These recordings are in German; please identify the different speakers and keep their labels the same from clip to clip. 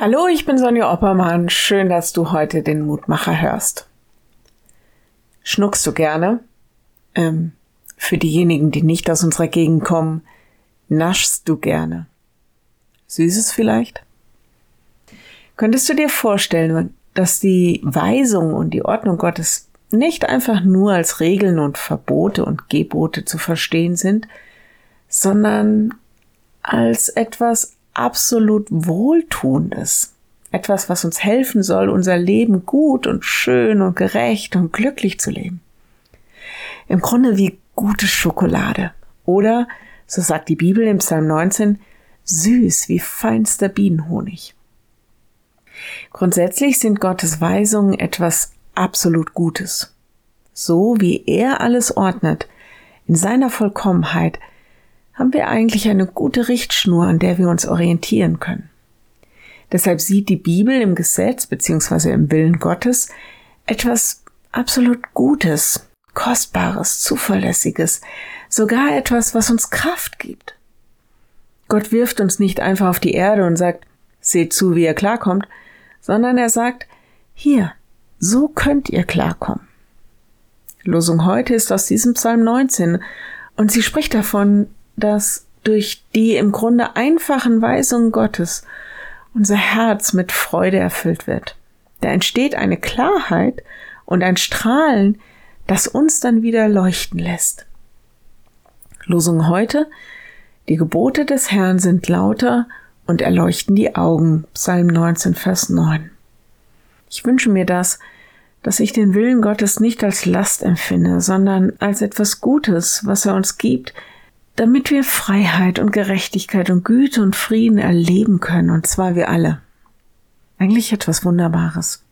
Speaker 1: Hallo, ich bin Sonja Oppermann. Schön, dass du heute den Mutmacher hörst. Schnuckst du gerne? Ähm, für diejenigen, die nicht aus unserer Gegend kommen, naschst du gerne? Süßes vielleicht? Könntest du dir vorstellen, dass die Weisung und die Ordnung Gottes nicht einfach nur als Regeln und Verbote und Gebote zu verstehen sind, sondern als etwas absolut Wohltuendes. Etwas, was uns helfen soll, unser Leben gut und schön und gerecht und glücklich zu leben. Im Grunde wie gute Schokolade. Oder, so sagt die Bibel im Psalm 19, süß wie feinster Bienenhonig. Grundsätzlich sind Gottes Weisungen etwas absolut Gutes. So wie er alles ordnet, in seiner Vollkommenheit, haben wir eigentlich eine gute Richtschnur, an der wir uns orientieren können. Deshalb sieht die Bibel im Gesetz bzw. im Willen Gottes etwas absolut Gutes, Kostbares, Zuverlässiges, sogar etwas, was uns Kraft gibt. Gott wirft uns nicht einfach auf die Erde und sagt, seht zu, wie ihr klarkommt, sondern er sagt, hier, so könnt ihr klarkommen. Losung heute ist aus diesem Psalm 19 und sie spricht davon, dass durch die im Grunde einfachen Weisungen Gottes unser Herz mit Freude erfüllt wird. Da entsteht eine Klarheit und ein Strahlen, das uns dann wieder leuchten lässt. Losung heute. Die Gebote des Herrn sind lauter und erleuchten die Augen. Psalm 19, Vers 9. Ich wünsche mir das, dass ich den Willen Gottes nicht als Last empfinde, sondern als etwas Gutes, was er uns gibt, damit wir Freiheit und Gerechtigkeit und Güte und Frieden erleben können, und zwar wir alle. Eigentlich etwas Wunderbares.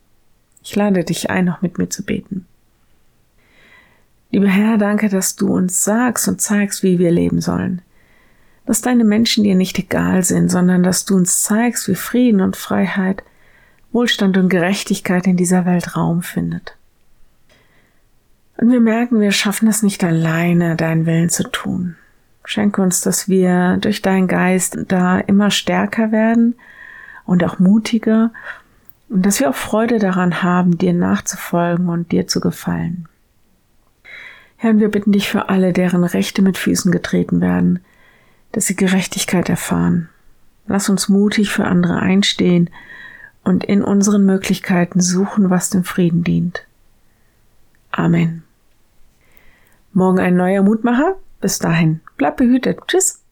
Speaker 1: Ich lade dich ein, noch mit mir zu beten. Lieber Herr, danke, dass du uns sagst und zeigst, wie wir leben sollen. Dass deine Menschen dir nicht egal sind, sondern dass du uns zeigst, wie Frieden und Freiheit, Wohlstand und Gerechtigkeit in dieser Welt Raum findet. Und wir merken, wir schaffen es nicht alleine, deinen Willen zu tun. Schenke uns, dass wir durch deinen Geist da immer stärker werden und auch mutiger und dass wir auch Freude daran haben, dir nachzufolgen und dir zu gefallen. Herr, wir bitten dich für alle, deren Rechte mit Füßen getreten werden, dass sie Gerechtigkeit erfahren. Lass uns mutig für andere einstehen und in unseren Möglichkeiten suchen, was dem Frieden dient. Amen. Morgen ein neuer Mutmacher? Bis dahin, bleib behütet. Tschüss.